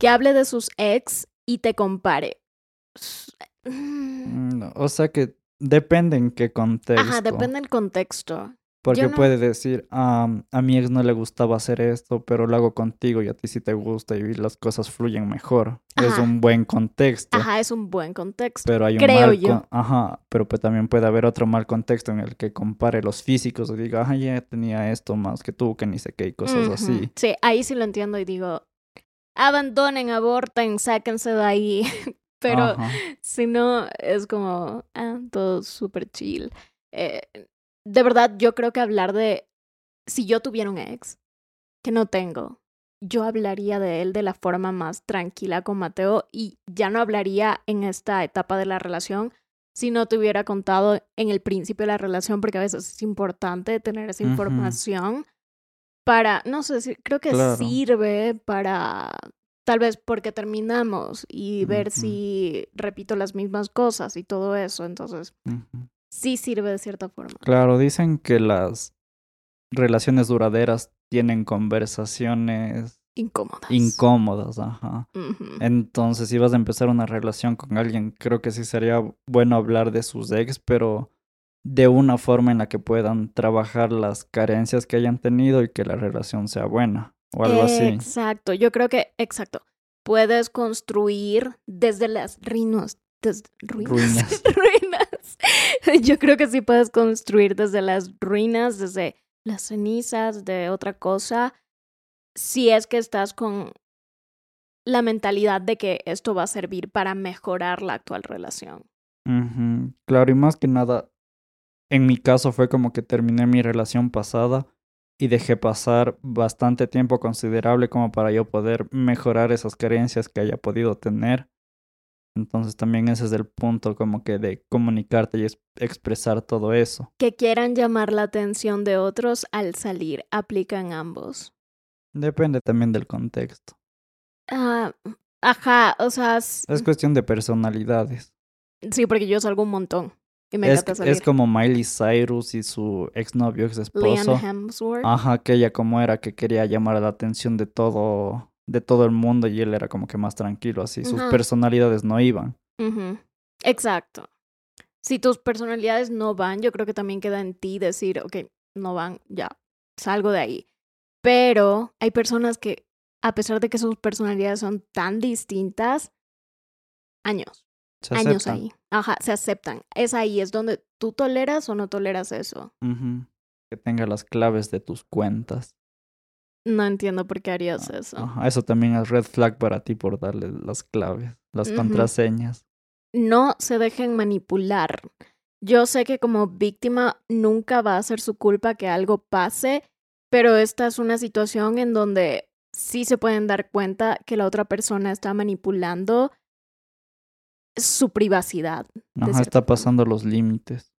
Que hable de sus ex y te compare. S- mm, Mm, O sea que depende en qué contexto. Ajá, depende del contexto. Porque no- puede decir, "Ah, a mi ex no le gustaba hacer esto, pero lo hago contigo y a ti sí te gusta y las cosas fluyen mejor. Es un buen contexto. Ajá, es un buen contexto. Pero hay un Creo mal yo. con- Ajá, pero pues también puede haber otro mal contexto en el que compare los físicos y diga, ah, ya tenía esto más que tú, que ni sé qué, y cosas así. Sí, ahí sí lo entiendo y digo, abandonen, aborten, sáquense de ahí. *laughs* Pero Ajá. si no, es como, ah, todo súper chill. Eh, de verdad, yo creo que hablar de, si yo tuviera un ex, que no tengo, yo hablaría de él de la forma más tranquila con Mateo y ya no hablaría en esta etapa de la relación si no te hubiera contado en el principio de la relación, porque a veces es importante tener esa información para, no sé, creo que Claro. sirve para, tal vez porque terminamos y ver si repito las mismas cosas y todo eso, entonces sí sirve de cierta forma. Claro, dicen que las relaciones duraderas tienen conversaciones Incómodas. incómodas, ajá. Entonces, si vas a empezar una relación con alguien, creo que sí sería bueno hablar de sus ex, pero de una forma en la que puedan trabajar las carencias que hayan tenido y que la relación sea buena o algo así. Exacto, yo creo que, exacto, puedes construir desde las ruinas, des- ruinas, Ruinas. *laughs* *laughs* Yo creo que sí puedes construir desde las ruinas, desde las cenizas de otra cosa, si es que estás con la mentalidad de que esto va a servir para mejorar la actual relación. Claro, y más que nada, en mi caso fue como que terminé mi relación pasada y dejé pasar bastante tiempo considerable como para yo poder mejorar esas carencias que haya podido tener. Entonces también ese es el punto como que de comunicarte y es- expresar todo eso. Que quieran llamar la atención de otros al salir, aplican ambos. Depende también del contexto. Ah, ajá, o sea, Es cuestión de personalidades. sí, porque yo salgo un montón y me Es, encanta salir. es como Miley Cyrus y su exnovio, ex Liam esposo. Hemsworth. Ajá, que ella como era que quería llamar la atención de todo de todo el mundo y él era como que más tranquilo, así. Sus Ajá. personalidades no iban. Exacto. Si tus personalidades no van, yo creo que también queda en ti decir, ok, no van, ya, salgo de ahí. Pero hay personas que, a pesar de que sus personalidades son tan distintas, años, Se años aceptan. ahí. Ajá, se aceptan. Es ahí, es donde tú toleras o no toleras eso. Que tenga las claves de tus cuentas. No entiendo por qué harías eso. Ajá, Eso también es red flag para ti por darle las claves, las contraseñas. no se dejen manipular. Yo sé que como víctima nunca va a ser su culpa que algo pase, pero esta es una situación en donde sí se pueden dar cuenta que la otra persona está manipulando su privacidad. Ajá, está forma. pasando los límites.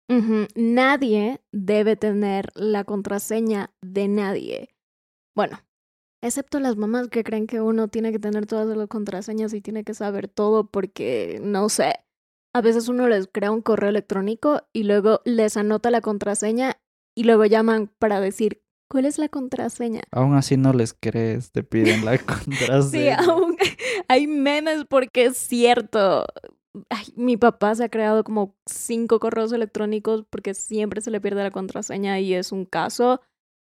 Nadie debe tener la contraseña de nadie. Bueno, excepto las mamás que creen que uno tiene que tener todas las contraseñas y tiene que saber todo porque, no sé, a veces uno les crea un correo electrónico y luego les anota la contraseña y luego llaman para decir, ¿cuál es la contraseña? Aún así no les crees, te piden la *laughs* Sí, contraseña. aún *laughs* hay memes porque es cierto. Ay, mi papá se ha creado como cinco correos electrónicos porque siempre se le pierde la contraseña y es un caso.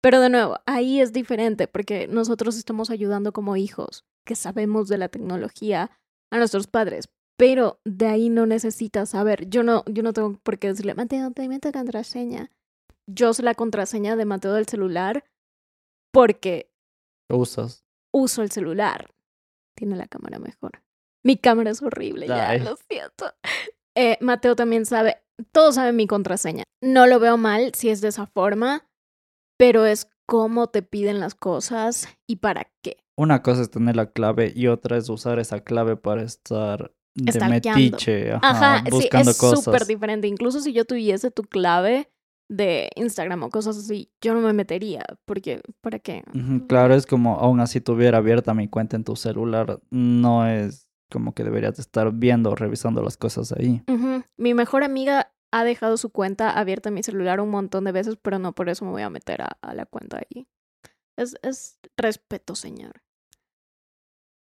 Pero de nuevo, ahí es diferente porque nosotros estamos ayudando como hijos que sabemos de la tecnología a nuestros padres. Pero de ahí no necesitas saber. Yo no, yo no tengo por qué decirle, Mateo, te tu contraseña. Yo sé la contraseña de Mateo del celular porque Lo usas. uso el celular. Tiene la cámara mejor. Mi cámara es horrible, ya, Ay. lo siento. Eh, Mateo también sabe, todos saben mi contraseña. No lo veo mal si es de esa forma, pero es cómo te piden las cosas y para qué. Una cosa es tener la clave y otra es usar esa clave para estar de Stalkeando. metiche, ajá, Ajá, sí, buscando es súper diferente. Incluso si yo tuviese tu clave de Instagram o cosas así, yo no me metería, porque ¿para qué? Claro, es como aún así tuviera abierta mi cuenta en tu celular, no es como que deberías de estar viendo o revisando las cosas ahí. Mi mejor amiga ha dejado su cuenta abierta en mi celular un montón de veces, pero no por eso me voy a meter a, a la cuenta ahí. Es, es respeto, señor.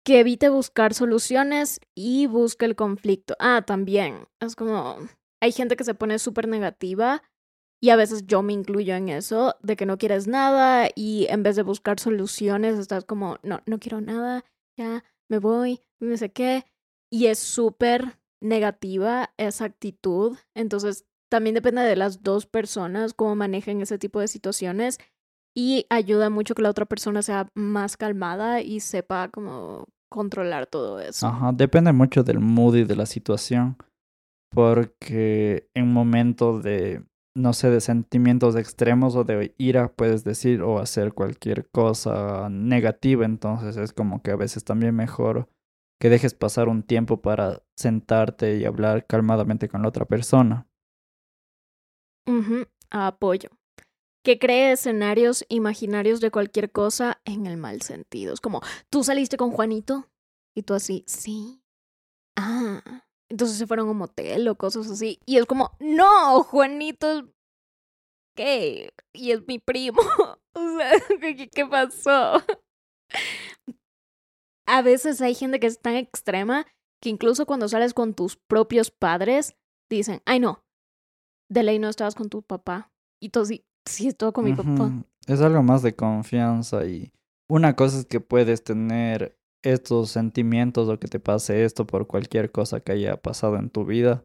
Que evite buscar soluciones y busque el conflicto. Ah, también. Es como. Hay gente que se pone súper negativa y a veces yo me incluyo en eso, de que no quieres nada y en vez de buscar soluciones estás como, no, no quiero nada, ya me voy, no sé qué. Y es súper negativa esa actitud. Entonces, también depende de las dos personas cómo manejen ese tipo de situaciones y ayuda mucho que la otra persona sea más calmada y sepa cómo controlar todo eso. Ajá, depende mucho del mood y de la situación, porque en momentos de, no sé, de sentimientos extremos o de ira puedes decir o hacer cualquier cosa negativa, entonces es como que a veces también mejor que dejes pasar un tiempo para sentarte y hablar calmadamente con la otra persona. Ujú, Apoyo. Que cree escenarios imaginarios de cualquier cosa en el mal sentido. Es como, tú saliste con Juanito y tú así, sí. Ah, entonces se fueron a un motel o cosas así. Y es como, no, Juanito gay y es mi primo. *laughs* o sea, *laughs* ¿qué, qué pasó? a veces hay gente que es tan extrema que incluso cuando sales con tus propios padres, dicen, ay no, de ley no estabas con tu papá. Y tú sí, sí, estuvo con mi papá. Es algo más de confianza y una cosa es que puedes tener estos sentimientos o que te pase esto por cualquier cosa que haya pasado en tu vida,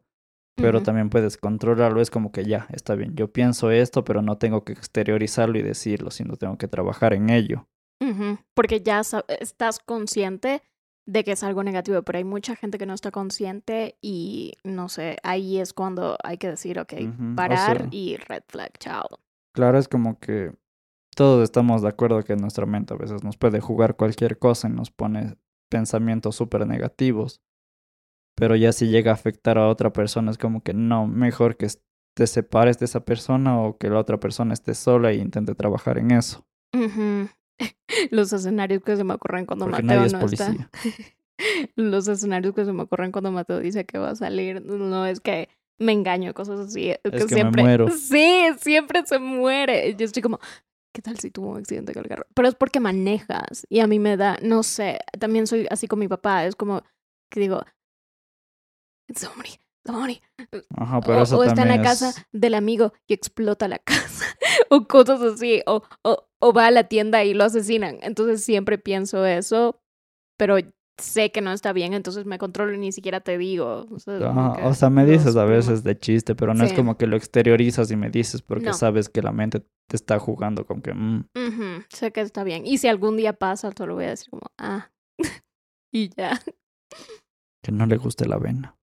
pero también puedes controlarlo. Es como que ya, está bien, yo pienso esto, pero no tengo que exteriorizarlo y decirlo, sino tengo que trabajar en ello. Porque ya estás consciente de que es algo negativo, pero hay mucha gente que no está consciente y no sé, ahí es cuando hay que decir, ok, parar sea- y red flag, chao. Claro, es como que todos estamos de acuerdo que nuestra mente a veces nos puede jugar cualquier cosa y nos pone pensamientos súper negativos. Pero ya si llega a afectar a otra persona es como que no, mejor que te separes de esa persona o que la otra persona esté sola e intente trabajar en eso. *laughs* Los escenarios que se me ocurren cuando Porque Mateo nadie es no policía. está. *laughs* Los escenarios que se me ocurren cuando Mateo dice que va a salir, no es que me engaño, cosas así. Es, que me siempre, muero. *laughs* Sí, siempre se muere. Yo estoy como, ¿qué tal si tuvo un accidente con el carro? Pero es porque manejas y a mí me da, no sé, también soy así con mi papá, es como que digo, somebody, somebody. Ajá, pero o, eso o está en la también casa es- del amigo y explota la *laughs* casa o cosas así, o, o, o va a la tienda y lo asesinan. Entonces siempre pienso eso, pero sé que no está bien, entonces me controlo y ni siquiera te digo. O sea, o me dices a veces de chiste, pero no es como que lo exteriorizas y me dices porque No. sabes que la mente te está jugando con que, mm, sé que está bien. Y si algún día pasa, solo voy a decir como, ah, *laughs* y ya. que no le guste la avena.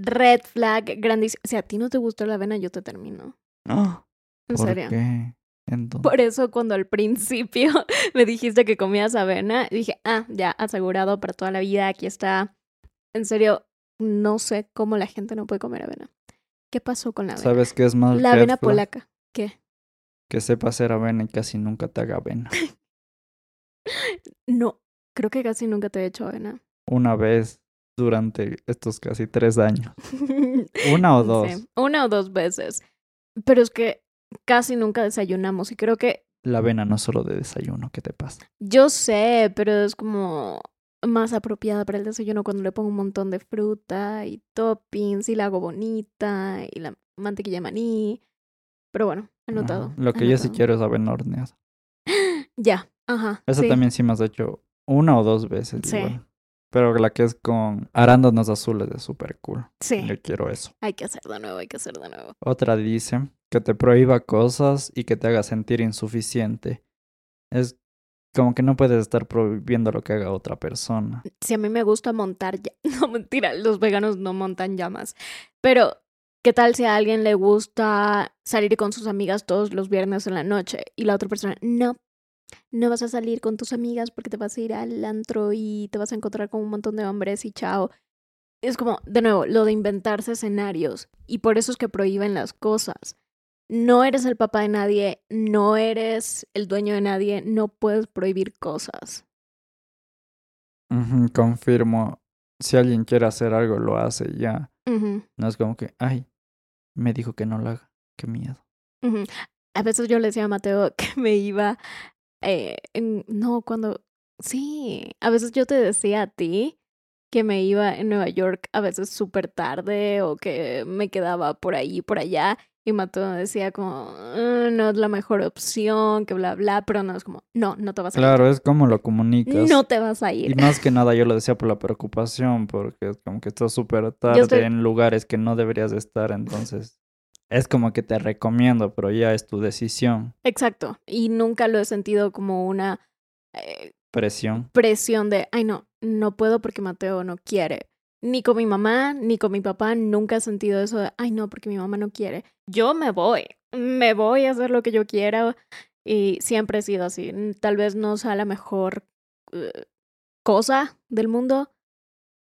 Red flag grandísimo. Si a ti no te gustó la avena, yo te termino. Ah, En ¿Por serio. qué? Entonces, Por eso cuando al principio *laughs* me dijiste que comías avena, dije, ah, ya, asegurado para toda la vida, aquí está. En serio, no sé cómo la gente no puede comer avena. ¿Qué pasó con la avena? ¿sabes qué es más La avena polaca. ¿Qué? Que sepa hacer avena y casi nunca te haga avena. *laughs* No, creo que casi nunca te he hecho avena. Una vez durante estos casi tres años. *laughs* Una o dos. Sí, una o dos veces. Pero es que casi nunca desayunamos y creo que La avena no es solo de desayuno, ¿qué te pasa? yo sé, pero es como más apropiada para el desayuno cuando le pongo un montón de fruta y toppings y la hago bonita y la mantequilla de maní. Pero bueno, anotado. Ajá. Lo que yo sí quiero es avena horneada. *gasps* Ya, ajá. Eso sí. también sí me has hecho una o dos veces Sí. igual. Pero la que es con arándanos azules es súper cool. Sí, Yo quiero eso. hay que hacer de nuevo, hay que hacer de nuevo. Otra dice que te prohíba cosas y que te haga sentir insuficiente. Es como que no puedes estar prohibiendo lo que haga otra persona. Si a mí me gusta montar, ya... *laughs* no mentira, los veganos no montan llamas. Pero, ¿qué tal si a alguien le gusta salir con sus amigas todos los viernes en la noche y la otra persona, no, no vas a salir con tus amigas porque te vas a ir al antro y te vas a encontrar con un montón de hombres y chao? Es como, de nuevo, lo de inventarse escenarios y por eso es que prohíben las cosas. No eres el papá de nadie, no eres el dueño de nadie, no puedes prohibir cosas. Confirmo. Si alguien quiere hacer algo, lo hace ya. No es como que, ay, me dijo que no lo haga. Qué miedo. A veces yo le decía a Mateo *laughs* que me iba, eh, en- no, cuando, sí, a veces yo te decía a ti que me iba en Nueva York a veces súper tarde o que me quedaba por ahí, por allá, y Mateo decía como, "Ah, no es la mejor opción, que bla, bla, pero no, es como, no, no te vas a Claro, es como lo comunicas. ir, no te vas a Y ir. más que nada yo lo decía por la preocupación, porque es como que estás súper tarde estoy- en lugares que no deberías de estar, entonces es como que te recomiendo, pero ya es tu decisión, Exacto, y nunca lo he sentido como una... eh, presión. presión de, ay no, no puedo porque Mateo no quiere. Ni con mi mamá, ni con mi papá, nunca he sentido eso de, ay no, porque mi mamá no quiere. Yo me voy, me voy a hacer lo que yo quiera y siempre he sido así. Mm, Tal vez no sea la mejor eh, cosa del mundo,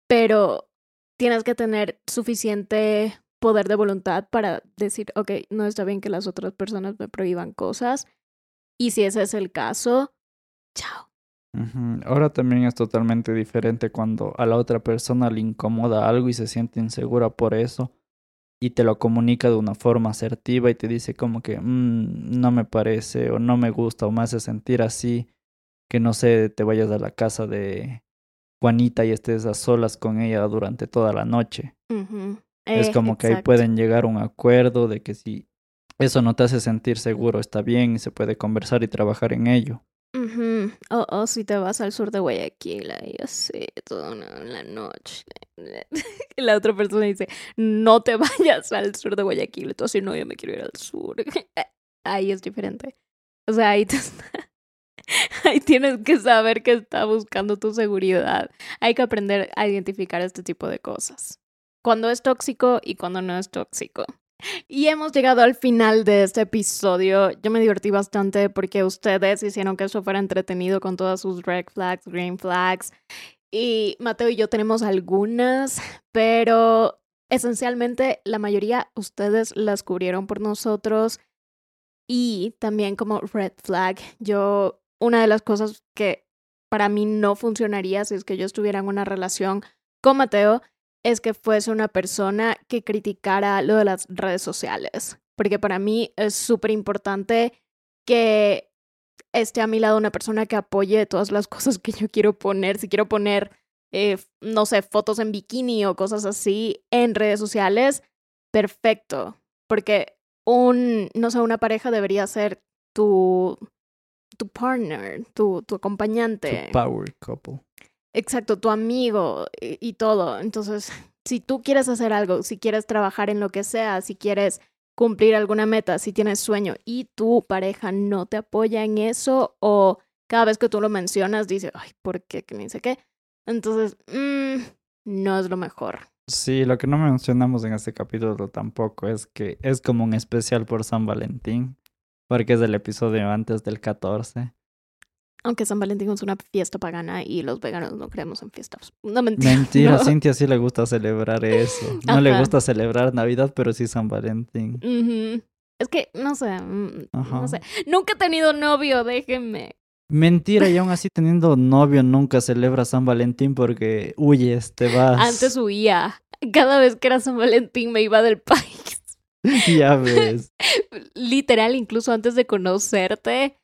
pero tienes que tener suficiente poder de voluntad para decir, ok, no está bien que las otras personas me prohíban cosas. Y si ese es el caso, chao. Ahora también es totalmente diferente cuando a la otra persona le incomoda algo y se siente insegura por eso y te lo comunica de una forma asertiva y te dice como que "Mm, no me parece o no me gusta o me hace sentir así, que no sé, te vayas a la casa de Juanita y estés a solas con ella durante toda la noche. Es Eh, como que ahí pueden llegar a un acuerdo de que si eso no te hace sentir seguro, está bien y se puede conversar y trabajar en ello. Ujú. O, o si te vas al sur de Guayaquil y así, toda una, la noche. *laughs* La otra persona dice, no te *laughs* vayas al sur de Guayaquil. Tú así, no, yo me quiero ir al sur. *laughs* Ahí es diferente. O sea, ahí, te ahí tienes que saber que está buscando tu seguridad. Hay que aprender a identificar este tipo de cosas. Cuando es tóxico y cuando no es tóxico. Y hemos llegado al final de este episodio. Yo me divertí bastante porque ustedes hicieron que eso fuera entretenido con todas sus red flags, green flags. Y Mateo y yo tenemos algunas, pero esencialmente la mayoría ustedes las cubrieron por nosotros. Y también como red flag, yo, una de las cosas que para mí no funcionaría si es que yo estuviera en una relación con Mateo es que fuese una persona que criticara lo de las redes sociales. Porque para mí es súper importante que esté a mi lado una persona que apoye todas las *laughs* cosas que yo quiero poner. Si quiero poner, eh, no sé, fotos en bikini o cosas así en redes sociales, perfecto. Porque un, no sé, una pareja debería ser tu, tu partner, tu, tu acompañante. Tu power couple. Exacto, tu amigo y, y todo. Entonces, si tú quieres hacer algo, si quieres trabajar en lo que sea, si quieres cumplir alguna meta, si tienes sueño y tu pareja no te apoya en eso o cada vez que tú lo mencionas dice, ay, ¿por qué? Que ni sé qué. Entonces, mm, no es lo mejor. Sí, lo que no mencionamos en este capítulo tampoco es que es como un especial por San Valentín, porque es el episodio antes del 14. Aunque San Valentín es una fiesta pagana y los veganos no creemos en fiestas. No mentira. Mentira, *laughs* no. Cintia sí le gusta celebrar eso. No le gusta celebrar Navidad, pero sí San Valentín. Es que, no sé, mm, Ajá. no sé. Nunca he tenido novio, déjenme. Mentira, y aún así teniendo novio nunca celebra San Valentín porque huyes, te vas. Antes huía. Cada vez que era San Valentín me iba del *laughs* país. ya ves. Literal, incluso antes de conocerte,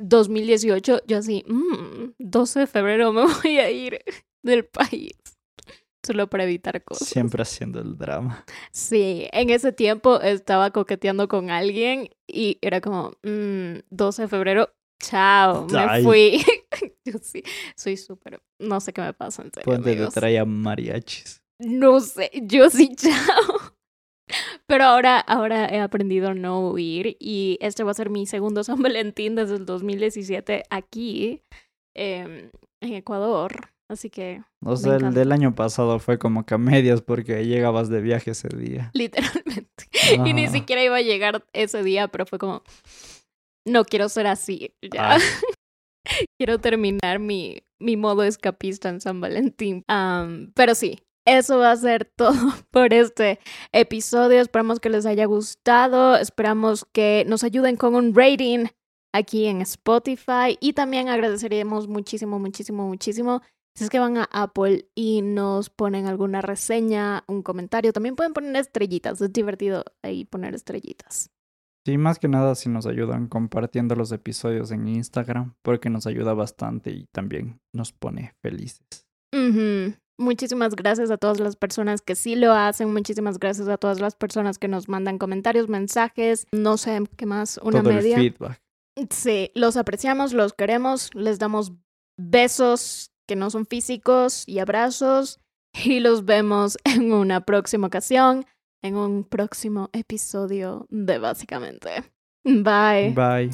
2018, yo así, mm, 12 de febrero me *laughs* voy a ir del país. Solo para evitar cosas. Siempre haciendo el drama. Sí, en ese tiempo estaba coqueteando con alguien y era como, mm, 12 de febrero, chao, me fui. *laughs* Yo sí, soy súper, no sé qué me pasa en serio, Ponte traía mariachis. No sé, yo sí, *laughs* chao. Pero ahora, ahora he aprendido a no huir y este va a ser mi segundo *laughs* San Valentín desde el 2017 aquí em, en Ecuador. Así que, O sea, el del año pasado fue como que a medias porque llegabas de viaje ese día. *laughs* literalmente. Y ni siquiera iba a llegar ese día, pero fue como, no quiero ser así. Ya. *laughs* Quiero terminar mi, mi modo escapista en San Valentín. Pero sí, eso va a ser *laughs* todo por este episodio. Esperamos que les haya gustado. Esperamos que nos ayuden con un rating aquí en Spotify. Y también agradeceríamos muchísimo, muchísimo, muchísimo. Si es que van a Apple y nos ponen alguna reseña, un comentario, también pueden poner estrellitas. Es divertido ahí poner estrellitas. Sí, más que nada si nos ayudan compartiendo los episodios en Instagram porque nos ayuda bastante y también nos pone felices. Ujú. Muchísimas gracias a todas las personas que sí lo hacen. Muchísimas gracias a todas las personas que nos mandan comentarios, mensajes, no sé qué más, una Todo media. el feedback. Sí, los apreciamos, los queremos, les damos besos que no son físicos y abrazos *laughs* y los vemos en una próxima ocasión, en un próximo episodio de Básicamente. Bye. Bye.